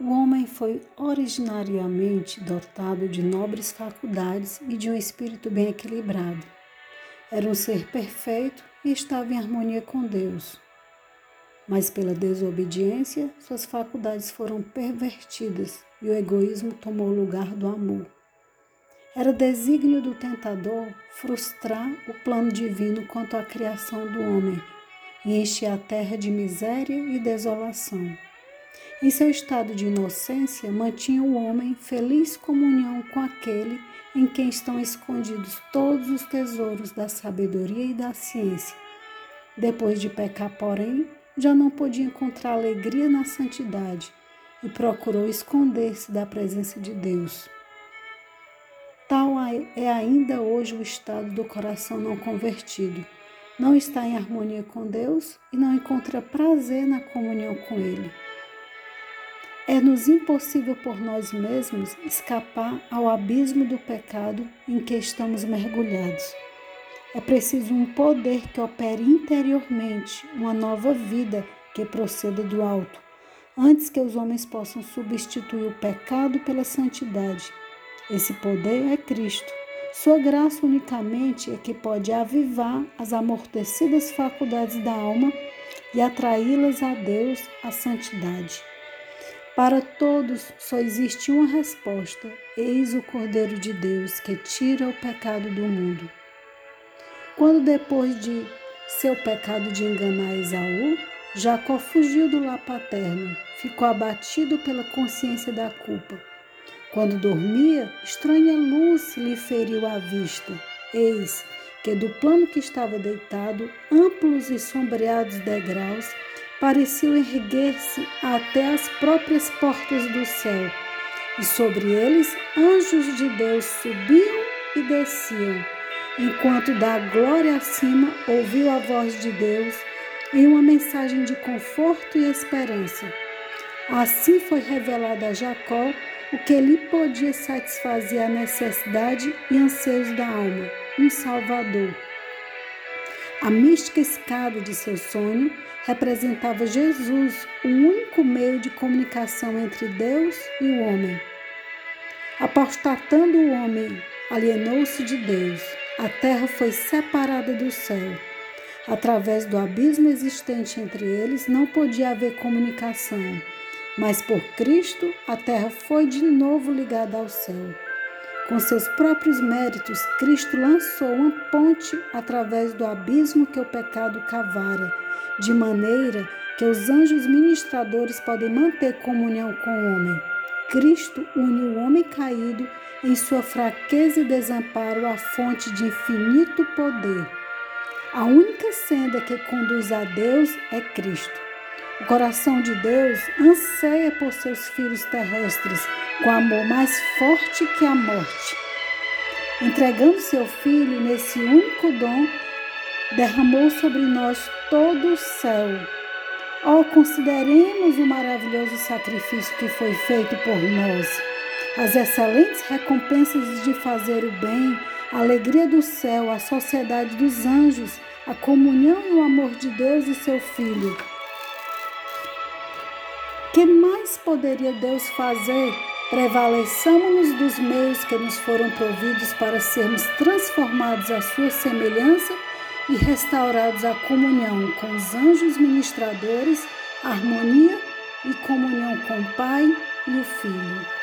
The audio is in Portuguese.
O homem foi originariamente dotado de nobres faculdades e de um espírito bem equilibrado. Era um ser perfeito e estava em harmonia com Deus. Mas pela desobediência, suas faculdades foram pervertidas e o egoísmo tomou o lugar do amor. Era desígnio do tentador frustrar o plano divino quanto à criação do homem e encher a terra de miséria e desolação. Em seu estado de inocência, mantinha o homem feliz comunhão com aquele em quem estão escondidos todos os tesouros da sabedoria e da ciência. Depois de pecar, porém, já não podia encontrar alegria na santidade e procurou esconder-se da presença de Deus. Tal é ainda hoje o estado do coração não convertido. Não está em harmonia com Deus e não encontra prazer na comunhão com Ele. É-nos impossível por nós mesmos escapar ao abismo do pecado em que estamos mergulhados. É preciso um poder que opere interiormente uma nova vida que proceda do alto, antes que os homens possam substituir o pecado pela santidade. Esse poder é Cristo. Sua graça unicamente é que pode avivar as amortecidas faculdades da alma e atraí-las a Deus, a santidade. Para todos só existe uma resposta: eis o Cordeiro de Deus que tira o pecado do mundo. Quando depois de seu pecado de enganar Esaú, Jacó fugiu do lar paterno, ficou abatido pela consciência da culpa. Quando dormia, estranha luz lhe feriu a vista. Eis que do plano que estava deitado, amplos e sombreados degraus pareciam erguer-se até as próprias portas do céu, e sobre eles anjos de Deus subiam e desciam enquanto da glória acima ouviu a voz de Deus em uma mensagem de conforto e esperança. Assim foi revelado a Jacó o que lhe podia satisfazer a necessidade e anseios da alma, um Salvador. A mística escada de seu sonho representava Jesus, o único meio de comunicação entre Deus e o homem. Apostatando o homem, alienou-se de Deus a terra foi separada do céu. Através do abismo existente entre eles, não podia haver comunicação. Mas por Cristo, a terra foi de novo ligada ao céu. Com seus próprios méritos, Cristo lançou uma ponte através do abismo que o pecado cavara, de maneira que os anjos ministradores podem manter comunhão com o homem. Cristo une o homem caído em sua fraqueza e desamparo à fonte de infinito poder. A única senda que conduz a Deus é Cristo. O coração de Deus anseia por seus filhos terrestres com amor mais forte que a morte. Entregando seu filho nesse único dom, derramou sobre nós todo o céu. Oh, consideremos o maravilhoso sacrifício que foi feito por nós as excelentes recompensas de fazer o bem, a alegria do céu, a sociedade dos anjos, a comunhão e o amor de Deus e seu Filho. Que mais poderia Deus fazer? Prevaleçamos-nos dos meios que nos foram providos para sermos transformados à sua semelhança e restaurados à comunhão com os anjos ministradores, harmonia e comunhão com o Pai e o Filho.